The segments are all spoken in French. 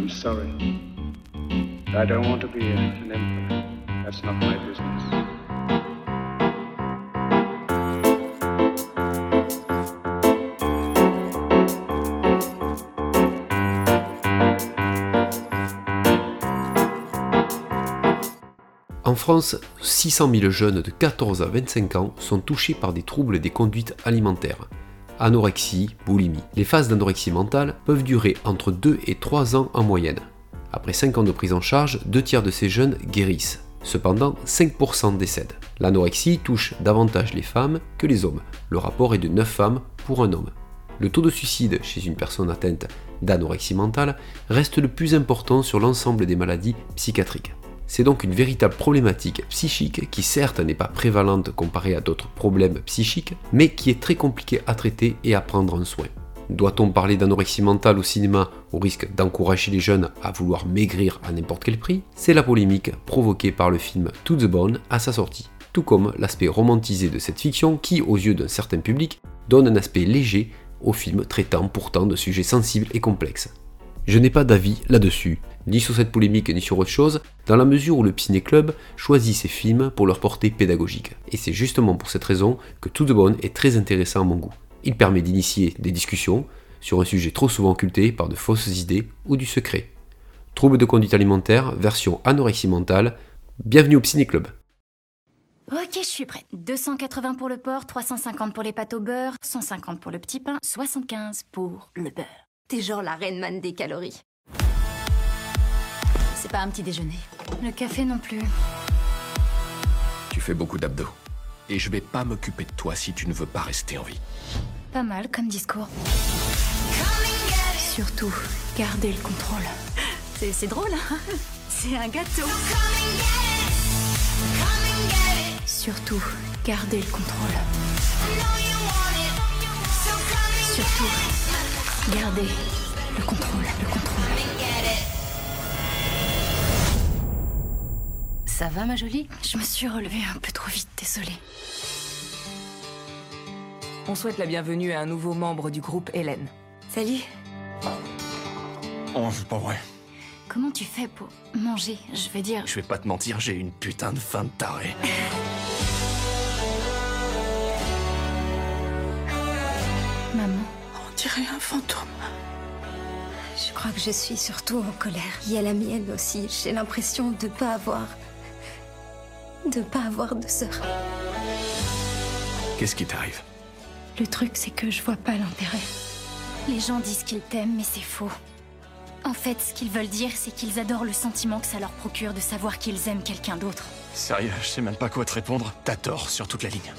I'm sorry. I don't want to be an. That's not my business. En France, 600 000 jeunes de 14 à 25 ans sont touchés par des troubles des conduites alimentaires. Anorexie, boulimie. Les phases d'anorexie mentale peuvent durer entre 2 et 3 ans en moyenne. Après 5 ans de prise en charge, deux tiers de ces jeunes guérissent. Cependant, 5% décèdent. L'anorexie touche davantage les femmes que les hommes. Le rapport est de 9 femmes pour un homme. Le taux de suicide chez une personne atteinte d'anorexie mentale reste le plus important sur l'ensemble des maladies psychiatriques. C'est donc une véritable problématique psychique qui certes n'est pas prévalente comparée à d'autres problèmes psychiques, mais qui est très compliquée à traiter et à prendre en soin. Doit-on parler d'anorexie mentale au cinéma au risque d'encourager les jeunes à vouloir maigrir à n'importe quel prix? C'est la polémique provoquée par le film To the Bone à sa sortie, tout comme l'aspect romantisé de cette fiction qui, aux yeux d'un certain public, donne un aspect léger au film traitant pourtant de sujets sensibles et complexes. Je n'ai pas d'avis là-dessus, ni sur cette polémique ni sur autre chose, dans la mesure où le Ciné Club choisit ses films pour leur portée pédagogique. Et c'est justement pour cette raison que Tout de Bonne est très intéressant à mon goût. Il permet d'initier des discussions sur un sujet trop souvent occulté par de fausses idées ou du secret. Troubles de conduite alimentaire, version anorexie mentale, bienvenue au Ciné Club. Ok, je suis prête. 280 pour le porc, 350 pour les pâtes au beurre, 150 pour le petit pain, 75 pour le beurre. T'es genre la reine man des calories. C'est pas un petit déjeuner. Le café non plus. Tu fais beaucoup d'abdos. Et je vais pas m'occuper de toi si tu ne veux pas rester en vie. Pas mal comme discours. Surtout, gardez le contrôle. C'est c'est drôle, hein? C'est un gâteau. Surtout, gardez le contrôle. Surtout, gardez le contrôle, le contrôle. Ça va, ma jolie? Je me suis relevée un peu trop vite, désolée. On souhaite la bienvenue à un nouveau membre du groupe Hélène. Salut. Oh, c'est pas vrai. Comment tu fais pour manger? Je veux dire, Je vais pas te mentir, j'ai une putain de faim de taré. maman. Dirait un fantôme. Je crois que je suis surtout en colère. Il y a la mienne aussi. J'ai l'impression de pas avoir. de pas avoir de sœur. Qu'est-ce qui t'arrive? Le truc, c'est que je vois pas l'intérêt. Les gens disent qu'ils t'aiment, mais c'est faux. En fait, ce qu'ils veulent dire, c'est qu'ils adorent le sentiment que ça leur procure de savoir qu'ils aiment quelqu'un d'autre. Sérieux, je sais même pas quoi te répondre. T'as tort sur toute la ligne.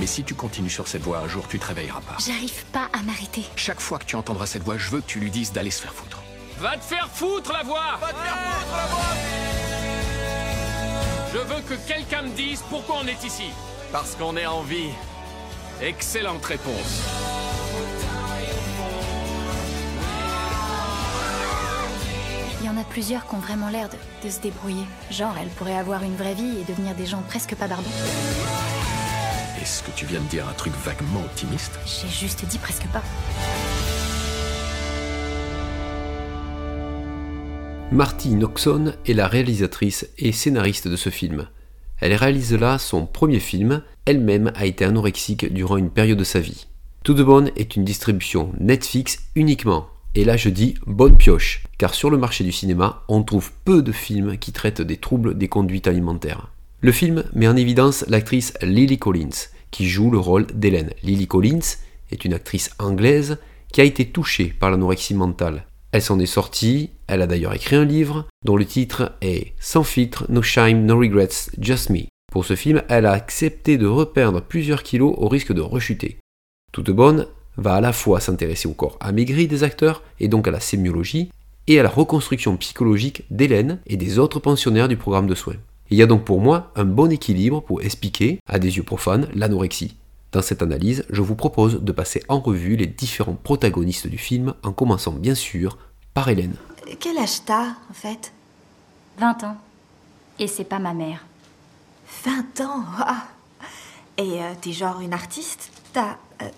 Mais si tu continues sur cette voie, un jour tu te réveilleras pas. J'arrive pas à m'arrêter. Chaque fois que tu entendras cette voix, je veux que tu lui dises d'aller se faire foutre. Va te faire foutre la voix Va te faire foutre la voix Je veux que quelqu'un me dise pourquoi on est ici. Parce qu'on est en vie. Excellente réponse. Il y en a plusieurs qui ont vraiment l'air de, de se débrouiller. Genre, elles pourraient avoir une vraie vie et devenir des gens presque pas barbants. Est-ce que tu viens de dire un truc vaguement optimiste? J'ai juste dit presque pas. Marty Noxon est la réalisatrice et scénariste de ce film. Elle réalise là son premier film, elle-même a été anorexique durant une période de sa vie. To the Bone est une distribution Netflix uniquement. Et là je dis bonne pioche, car sur le marché du cinéma, on trouve peu de films qui traitent des troubles des conduites alimentaires. Le film met en évidence l'actrice Lily Collins, qui joue le rôle d'Hélène. Lily Collins est une actrice anglaise qui a été touchée par l'anorexie mentale. Elle s'en est sortie, elle a d'ailleurs écrit un livre dont le titre est Sans filtre, no shame, no regrets, just me. Pour ce film, elle a accepté de reperdre plusieurs kilos au risque de rechuter. Toute bonne va à la fois s'intéresser au corps amaigri des acteurs et donc à la sémiologie et à la reconstruction psychologique d'Hélène et des autres pensionnaires du programme de soins. Il y a donc pour moi un bon équilibre pour expliquer, à des yeux profanes, l'anorexie. Dans cette analyse, je vous propose de passer en revue les différents protagonistes du film, en commençant bien sûr par Hélène. Quel âge t'as, en fait? 20 ans. Et c'est pas ma mère. 20 ans ah. Et euh, t'es genre une artiste? T'as. euh,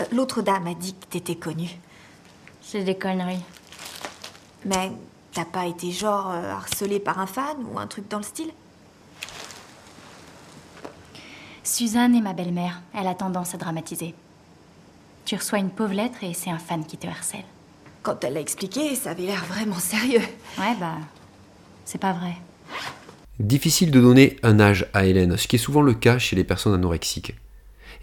euh, L'autre dame a dit que t'étais connue. C'est des conneries. Mais t'as pas été genre euh, harcelé par un fan ou un truc dans le style? Suzanne est ma belle-mère. Elle a tendance à dramatiser. Tu reçois une pauvre lettre et c'est un fan qui te harcèle. Quand elle l'a expliqué, ça avait l'air vraiment sérieux. Ouais, bah. C'est pas vrai. Difficile de donner un âge à Hélène, ce qui est souvent le cas chez les personnes anorexiques.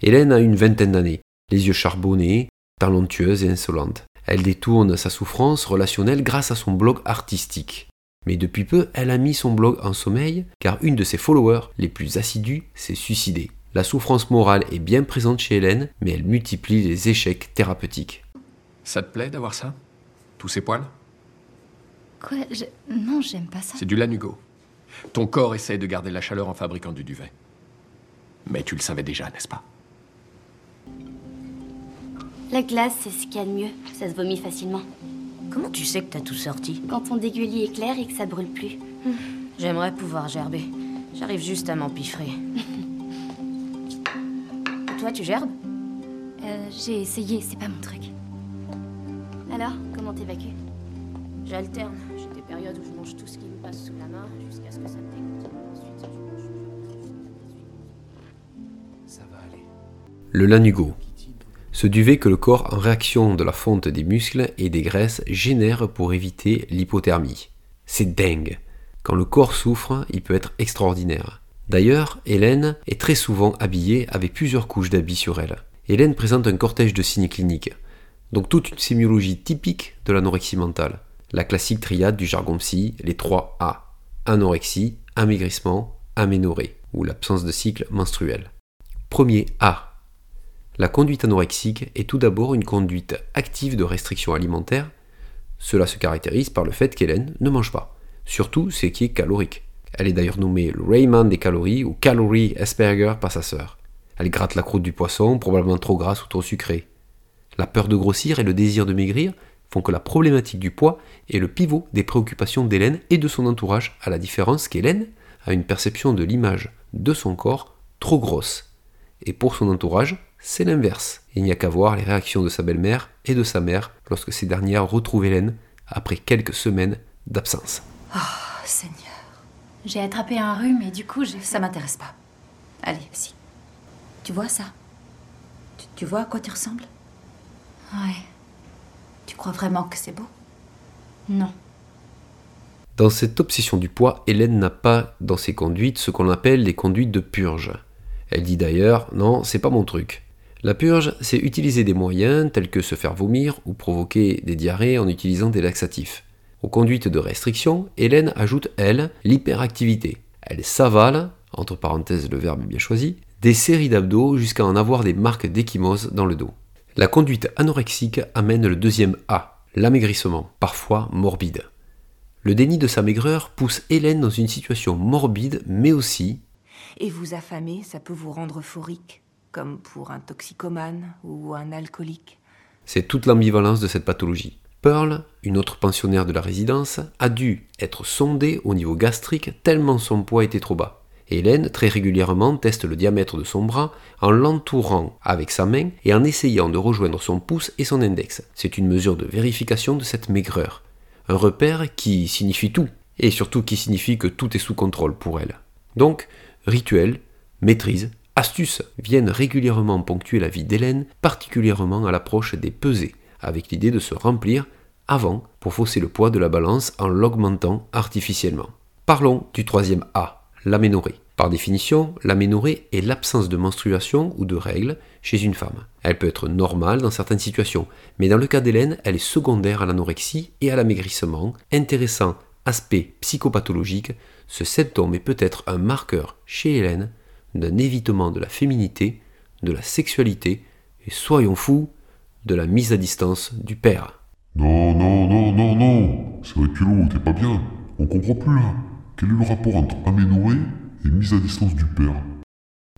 Hélène a une vingtaine d'années, les yeux charbonnés, talentueuse et insolente. Elle détourne sa souffrance relationnelle grâce à son blog artistique. Mais depuis peu, elle a mis son blog en sommeil car une de ses followers les plus assidus s'est suicidée. La souffrance morale est bien présente chez Hélène, mais elle multiplie les échecs thérapeutiques. Ça te plaît d'avoir ça? Tous ces poils? Quoi? Je... Non, j'aime pas ça. C'est du lanugo. Ton corps essaie de garder la chaleur en fabriquant du duvet. Mais tu le savais déjà, n'est-ce pas? La glace, c'est ce qu'il y a de mieux. Ça se vomit facilement. Comment tu sais que t'as tout sorti Quand ton dégueulis est clair et que ça brûle plus. J'aimerais pouvoir gerber. J'arrive juste à m'empiffrer. Toi, tu gerbes Euh, j'ai essayé, c'est pas mon truc. Alors, comment t'évacues J'alterne. J'ai des périodes où je mange tout ce qui me passe sous la main jusqu'à ce que ça me dégoûte. Ensuite, je mange. Ça va aller. Le lanugo. Ce duvet que le corps, en réaction de la fonte des muscles et des graisses, génère pour éviter l'hypothermie. C'est dingue. Quand le corps souffre, il peut être extraordinaire. D'ailleurs, Hélène est très souvent habillée avec plusieurs couches d'habits sur elle. Hélène présente un cortège de signes cliniques, donc toute une sémiologie typique de l'anorexie mentale. La classique triade du jargon psy, les 3 A. Anorexie, amaigrissement, aménorrhée, ou l'absence de cycle menstruel. Premier A. La conduite anorexique est tout d'abord une conduite active de restriction alimentaire. Cela se caractérise par le fait qu'Hélène ne mange pas, surtout ce qui est calorique. Elle est d'ailleurs nommée le Rayman des calories ou Calorie Asperger par sa sœur. Elle gratte la croûte du poisson, probablement trop grasse ou trop sucrée. La peur de grossir et le désir de maigrir font que la problématique du poids est le pivot des préoccupations d'Hélène et de son entourage, à la différence qu'Hélène a une perception de l'image de son corps trop grosse. Et pour son entourage, c'est l'inverse. Il n'y a qu'à voir les réactions de sa belle-mère et de sa mère lorsque ces dernières retrouvent Hélène après quelques semaines d'absence. Oh, Seigneur. J'ai attrapé un rhume et du coup, j'ai. Ça m'intéresse pas. Allez, si. Tu vois ça? Tu, tu vois à quoi tu ressembles? Ouais. Tu crois vraiment que c'est beau? Non. Dans cette obsession du poids, Hélène n'a pas dans ses conduites ce qu'on appelle les conduites de purge. Elle dit d'ailleurs Non, c'est pas mon truc. La purge, c'est utiliser des moyens tels que se faire vomir ou provoquer des diarrhées en utilisant des laxatifs. Aux conduites de restriction, Hélène ajoute, elle, l'hyperactivité. Elle s'avale, entre parenthèses le verbe bien choisi, des séries d'abdos jusqu'à en avoir des marques d'échymose dans le dos. La conduite anorexique amène le deuxième A, l'amaigrissement, parfois morbide. Le déni de sa maigreur pousse Hélène dans une situation morbide, mais aussi Et vous affamer, ça peut vous rendre euphorique, comme pour un toxicomane ou un alcoolique. C'est toute l'ambivalence de cette pathologie. Pearl, une autre pensionnaire de la résidence, a dû être sondée au niveau gastrique tellement son poids était trop bas. Hélène, très régulièrement, teste le diamètre de son bras en l'entourant avec sa main et en essayant de rejoindre son pouce et son index. C'est une mesure de vérification de cette maigreur. Un repère qui signifie tout, et surtout qui signifie que tout est sous contrôle pour elle. Donc, rituel, maîtrise, astuces viennent régulièrement ponctuer la vie d'Hélène, particulièrement à l'approche des pesées, avec l'idée de se remplir avant pour fausser le poids de la balance en l'augmentant artificiellement. Parlons du troisième A, l'aménorrhée. Par définition, l'aménorrhée est l'absence de menstruation ou de règles chez une femme. Elle peut être normale dans certaines situations, mais dans le cas d'Hélène, elle est secondaire à l'anorexie et à l'amaigrissement. Intéressant aspect psychopathologique, ce symptôme est peut-être un marqueur chez Hélène d'un évitement de la féminité, de la sexualité et, soyons fous, de la mise à distance du père. Non, non, non, non, non C'est vrai que l'eau, t'es pas bien. On comprend plus là. Quel est le rapport entre aménorrhée et mise à distance du père?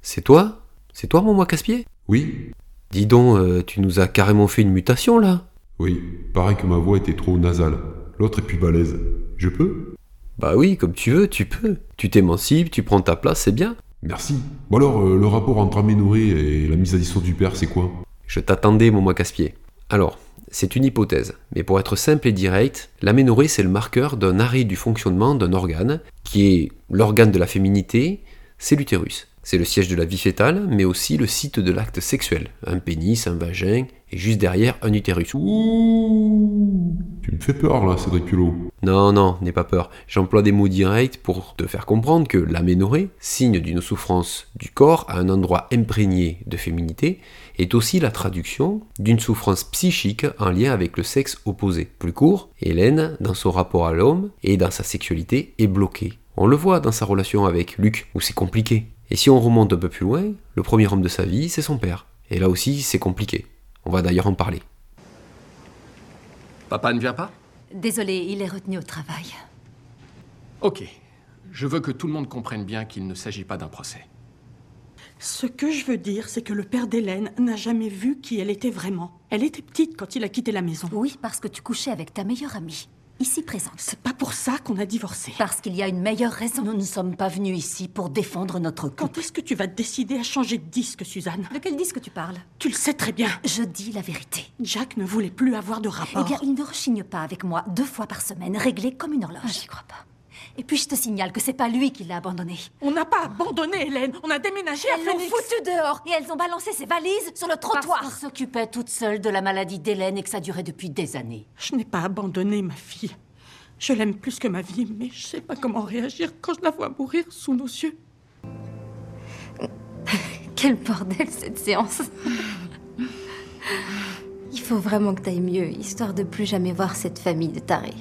C'est toi? C'est toi mon moi casse-pied Oui. Dis donc, euh, tu nous as carrément fait une mutation là Oui, paraît que ma voix était trop nasale. L'autre est plus balèze. Je peux? Bah oui, comme tu veux, tu peux. Tu t'émancipes, tu prends ta place, c'est bien. Merci. Bon alors, euh, le rapport entre aménorrhée et la mise à distance du père, c'est quoi? Je t'attendais, mon moi casse-pied. Alors, c'est une hypothèse, mais pour être simple et direct, l'aménorrhée c'est le marqueur d'un arrêt du fonctionnement d'un organe, qui est l'organe de la féminité, c'est l'utérus. C'est le siège de la vie fétale, mais aussi le site de l'acte sexuel. Un pénis, un vagin, et juste derrière un utérus. Ouh Tu me fais peur là, Cédric Culot. Non, non, n'aie pas peur. J'emploie des mots directs pour te faire comprendre que l'aménorrhée, signe d'une souffrance du corps à un endroit imprégné de féminité, est aussi la traduction d'une souffrance psychique en lien avec le sexe opposé. Plus court, Hélène, dans son rapport à l'homme et dans sa sexualité, est bloquée. On le voit dans sa relation avec Luc, où c'est compliqué. Et si on remonte un peu plus loin, le premier homme de sa vie, c'est son père. Et là aussi, c'est compliqué. On va d'ailleurs en parler. Papa ne vient pas? Désolé, il est retenu au travail. Ok. Je veux que tout le monde comprenne bien qu'il ne s'agit pas d'un procès. Ce que je veux dire, c'est que le père d'Hélène n'a jamais vu qui elle était vraiment. Elle était petite quand il a quitté la maison. Oui, parce que tu couchais avec ta meilleure amie ici présente. C'est pas pour ça qu'on a divorcé. Parce qu'il y a une meilleure raison. Nous ne sommes pas venus ici pour défendre notre couple. Quand est-ce que tu vas décider à changer de disque, Suzanne? De quel disque tu parles? Tu le sais très bien. Je dis la vérité. Jack ne voulait plus avoir de rapport. Eh bien, il ne rechigne pas avec moi deux fois par semaine, réglé comme une horloge. Ah, J'y crois pas. Et puis je te signale que c'est pas lui qui l'a abandonné. On n'a pas abandonné Hélène, on a déménagé à Elles l'ont foutu dehors et elles ont balancé ses valises sur le trottoir. Parce qu'elle s'occupait toute seule de la maladie d'Hélène et que ça durait depuis des années. Je n'ai pas abandonné ma fille. Je l'aime plus que ma vie, mais je sais pas comment réagir quand je la vois mourir sous nos yeux. Quel bordel cette séance. Il faut vraiment que t'ailles mieux, histoire de plus jamais voir cette famille de tarés.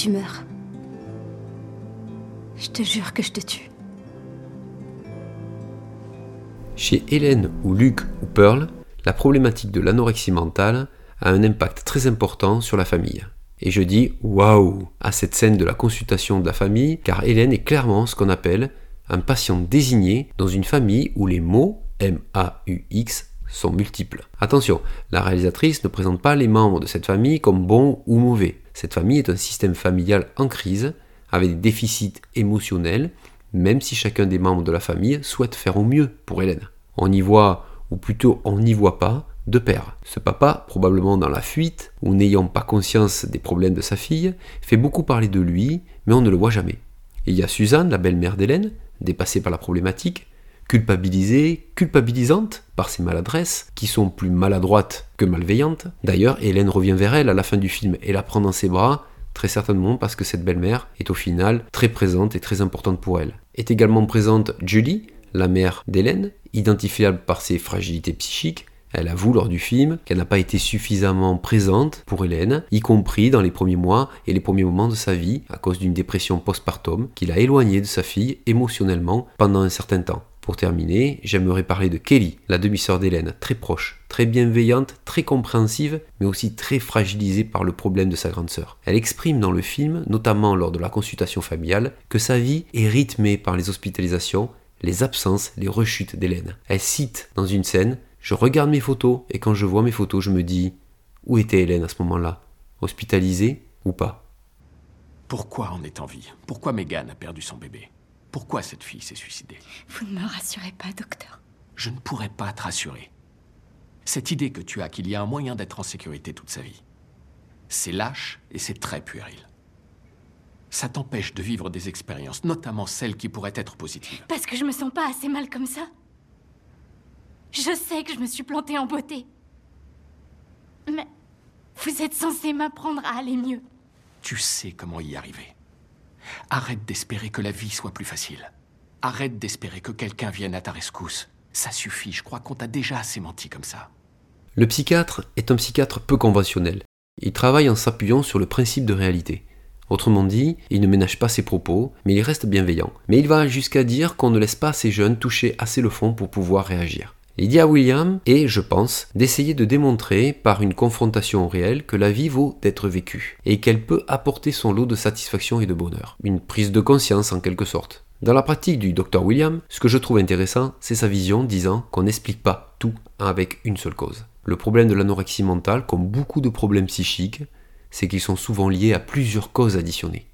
Tu meurs, je te jure que je te tue. Chez Hélène ou Luc ou Pearl, la problématique de l'anorexie mentale a un impact très important sur la famille. Et je dis waouh à cette scène de la consultation de la famille, car Hélène est clairement ce qu'on appelle un patient désigné dans une famille où les mots M-A-U-X sont multiples. Attention, la réalisatrice ne présente pas les membres de cette famille comme bons ou mauvais. Cette famille est un système familial en crise, avec des déficits émotionnels, même si chacun des membres de la famille souhaite faire au mieux pour Hélène. On y voit, ou plutôt on n'y voit pas, deux pères. Ce papa, probablement dans la fuite, ou n'ayant pas conscience des problèmes de sa fille, fait beaucoup parler de lui, mais on ne le voit jamais. Il y a Suzanne, la belle-mère d'Hélène, dépassée par la problématique, culpabilisée, culpabilisante par ses maladresses, qui sont plus maladroites que malveillantes. D'ailleurs, Hélène revient vers elle à la fin du film et la prend dans ses bras, très certainement parce que cette belle-mère est au final très présente et très importante pour elle. Est également présente Julie, la mère d'Hélène, identifiable par ses fragilités psychiques. Elle avoue lors du film qu'elle n'a pas été suffisamment présente pour Hélène, y compris dans les premiers mois et les premiers moments de sa vie, à cause d'une dépression postpartum qui l'a éloignée de sa fille émotionnellement pendant un certain temps. Pour terminer, j'aimerais parler de Kelly, la demi-sœur d'Hélène, très proche, très bienveillante, très compréhensive, mais aussi très fragilisée par le problème de sa grande sœur. Elle exprime dans le film, notamment lors de la consultation familiale, que sa vie est rythmée par les hospitalisations, les absences, les rechutes d'Hélène. Elle cite dans une scène Je regarde mes photos et quand je vois mes photos, je me dis Où était Hélène à ce moment-là? Hospitalisée ou pas? Pourquoi on est en vie? Pourquoi Megan a perdu son bébé? Pourquoi cette fille s'est suicidée Vous ne me rassurez pas, docteur. Je ne pourrais pas te rassurer. Cette idée que tu as qu'il y a un moyen d'être en sécurité toute sa vie, c'est lâche et c'est très puéril. Ça t'empêche de vivre des expériences, notamment celles qui pourraient être positives. Parce que je me sens pas assez mal comme ça. Je sais que je me suis plantée en beauté. Mais vous êtes censé m'apprendre à aller mieux. Tu sais comment y arriver. Arrête d'espérer que la vie soit plus facile. Arrête d'espérer que quelqu'un vienne à ta rescousse. Ça suffit, je crois qu'on t'a déjà assez menti comme ça. Le psychiatre est un psychiatre peu conventionnel. Il travaille en s'appuyant sur le principe de réalité. Autrement dit, il ne ménage pas ses propos, mais il reste bienveillant. Mais il va jusqu'à dire qu'on ne laisse pas ces jeunes toucher assez le fond pour pouvoir réagir. À William est, je pense, d'essayer de démontrer par une confrontation réelle que la vie vaut d'être vécue et qu'elle peut apporter son lot de satisfaction et de bonheur. Une prise de conscience en quelque sorte. Dans la pratique du Dr William, ce que je trouve intéressant, c'est sa vision disant qu'on n'explique pas tout avec une seule cause. Le problème de l'anorexie mentale, comme beaucoup de problèmes psychiques, c'est qu'ils sont souvent liés à plusieurs causes additionnées.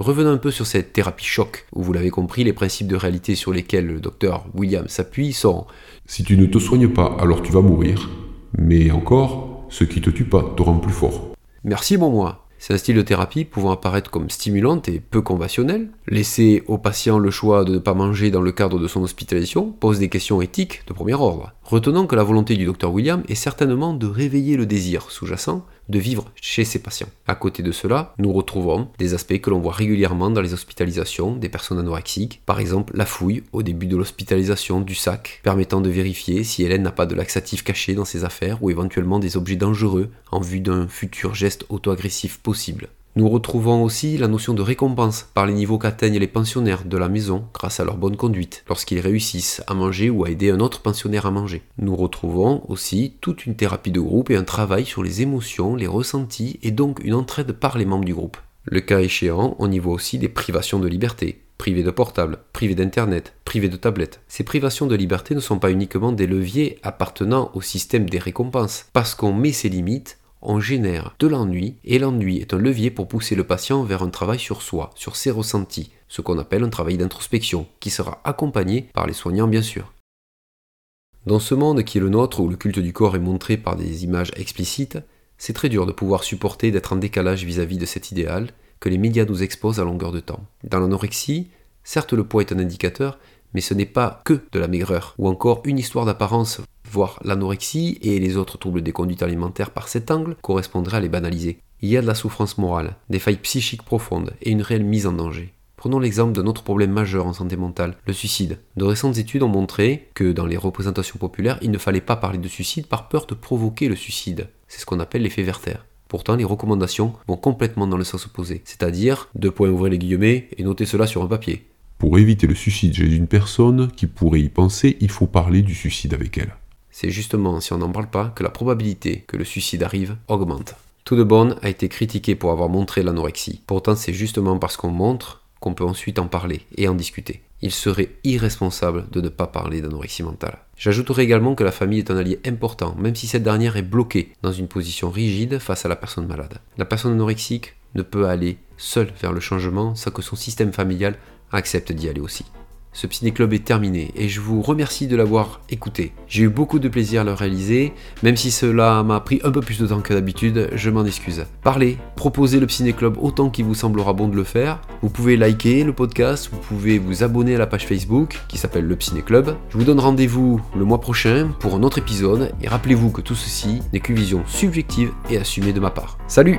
Revenons un peu sur cette thérapie choc, où vous l'avez compris, les principes de réalité sur lesquels le docteur William s'appuie sont Si tu ne te soignes pas, alors tu vas mourir. Mais encore, ce qui te tue pas te rend plus fort. Merci bon moi. C'est un style de thérapie pouvant apparaître comme stimulante et peu conventionnel. Laisser au patient le choix de ne pas manger dans le cadre de son hospitalisation pose des questions éthiques de premier ordre. Retenons que la volonté du docteur William est certainement de réveiller le désir sous-jacent de vivre chez ses patients. À côté de cela, nous retrouvons des aspects que l'on voit régulièrement dans les hospitalisations des personnes anorexiques, par exemple la fouille au début de l'hospitalisation du sac, permettant de vérifier si Hélène n'a pas de laxatif caché dans ses affaires ou éventuellement des objets dangereux en vue d'un futur geste auto-agressif possible. Nous retrouvons aussi la notion de récompense par les niveaux qu'atteignent les pensionnaires de la maison grâce à leur bonne conduite, lorsqu'ils réussissent à manger ou à aider un autre pensionnaire à manger. Nous retrouvons aussi toute une thérapie de groupe et un travail sur les émotions, les ressentis et donc une entraide par les membres du groupe. Le cas échéant, on y voit aussi des privations de liberté, privés de portable, privés d'internet, privés de tablette. Ces privations de liberté ne sont pas uniquement des leviers appartenant au système des récompenses, parce qu'on met ses limites on génère de l'ennui et l'ennui est un levier pour pousser le patient vers un travail sur soi, sur ses ressentis, ce qu'on appelle un travail d'introspection, qui sera accompagné par les soignants bien sûr. Dans ce monde qui est le nôtre, où le culte du corps est montré par des images explicites, c'est très dur de pouvoir supporter d'être en décalage vis-à-vis de cet idéal que les médias nous exposent à longueur de temps. Dans l'anorexie, certes le poids est un indicateur, mais ce n'est pas que de la maigreur, ou encore une histoire d'apparence Voir l'anorexie et les autres troubles des conduites alimentaires par cet angle correspondrait à les banaliser. Il y a de la souffrance morale, des failles psychiques profondes et une réelle mise en danger. Prenons l'exemple d'un autre problème majeur en santé mentale, le suicide. De récentes études ont montré que dans les représentations populaires, il ne fallait pas parler de suicide par peur de provoquer le suicide. C'est ce qu'on appelle l'effet Werther. Pourtant, les recommandations vont complètement dans le sens opposé, c'est-à-dire, deux points ouvrez les guillemets et notez cela sur un papier. Pour éviter le suicide chez une personne qui pourrait y penser, il faut parler du suicide avec elle c'est justement si on n'en parle pas que la probabilité que le suicide arrive augmente. Tout de bon a été critiqué pour avoir montré l'anorexie. Pourtant, c'est justement parce qu'on montre qu'on peut ensuite en parler et en discuter. Il serait irresponsable de ne pas parler d'anorexie mentale. J'ajouterai également que la famille est un allié important, même si cette dernière est bloquée dans une position rigide face à la personne malade. La personne anorexique ne peut aller seule vers le changement sans que son système familial accepte d'y aller aussi. Ce ciné-club est terminé et je vous remercie de l'avoir écouté. J'ai eu beaucoup de plaisir à le réaliser, même si cela m'a pris un peu plus de temps que d'habitude, je m'en excuse. Parlez, proposez le ciné-club autant qu'il vous semblera bon de le faire. Vous pouvez liker le podcast, vous pouvez vous abonner à la page Facebook qui s'appelle le ciné-club. Je vous donne rendez-vous le mois prochain pour un autre épisode et rappelez-vous que tout ceci n'est qu'une vision subjective et assumée de ma part. Salut